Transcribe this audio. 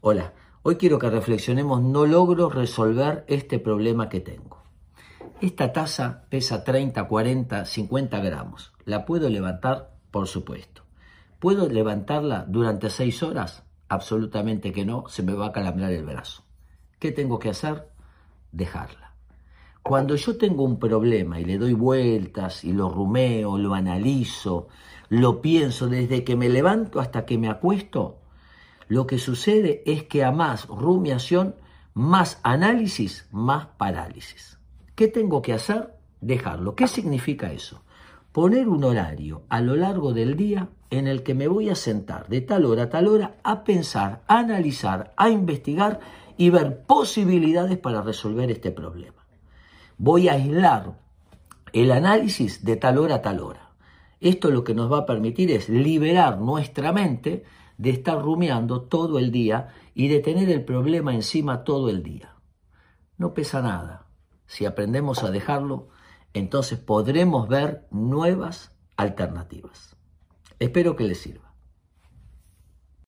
Hola, hoy quiero que reflexionemos, no logro resolver este problema que tengo. Esta taza pesa 30, 40, 50 gramos. ¿La puedo levantar? Por supuesto. ¿Puedo levantarla durante 6 horas? Absolutamente que no, se me va a calambrar el brazo. ¿Qué tengo que hacer? Dejarla. Cuando yo tengo un problema y le doy vueltas y lo rumeo, lo analizo, lo pienso desde que me levanto hasta que me acuesto, lo que sucede es que a más rumiación, más análisis, más parálisis. ¿Qué tengo que hacer? Dejarlo. ¿Qué significa eso? Poner un horario a lo largo del día en el que me voy a sentar de tal hora a tal hora a pensar, a analizar, a investigar y ver posibilidades para resolver este problema. Voy a aislar el análisis de tal hora a tal hora. Esto lo que nos va a permitir es liberar nuestra mente de estar rumiando todo el día y de tener el problema encima todo el día. No pesa nada. Si aprendemos a dejarlo, entonces podremos ver nuevas alternativas. Espero que les sirva.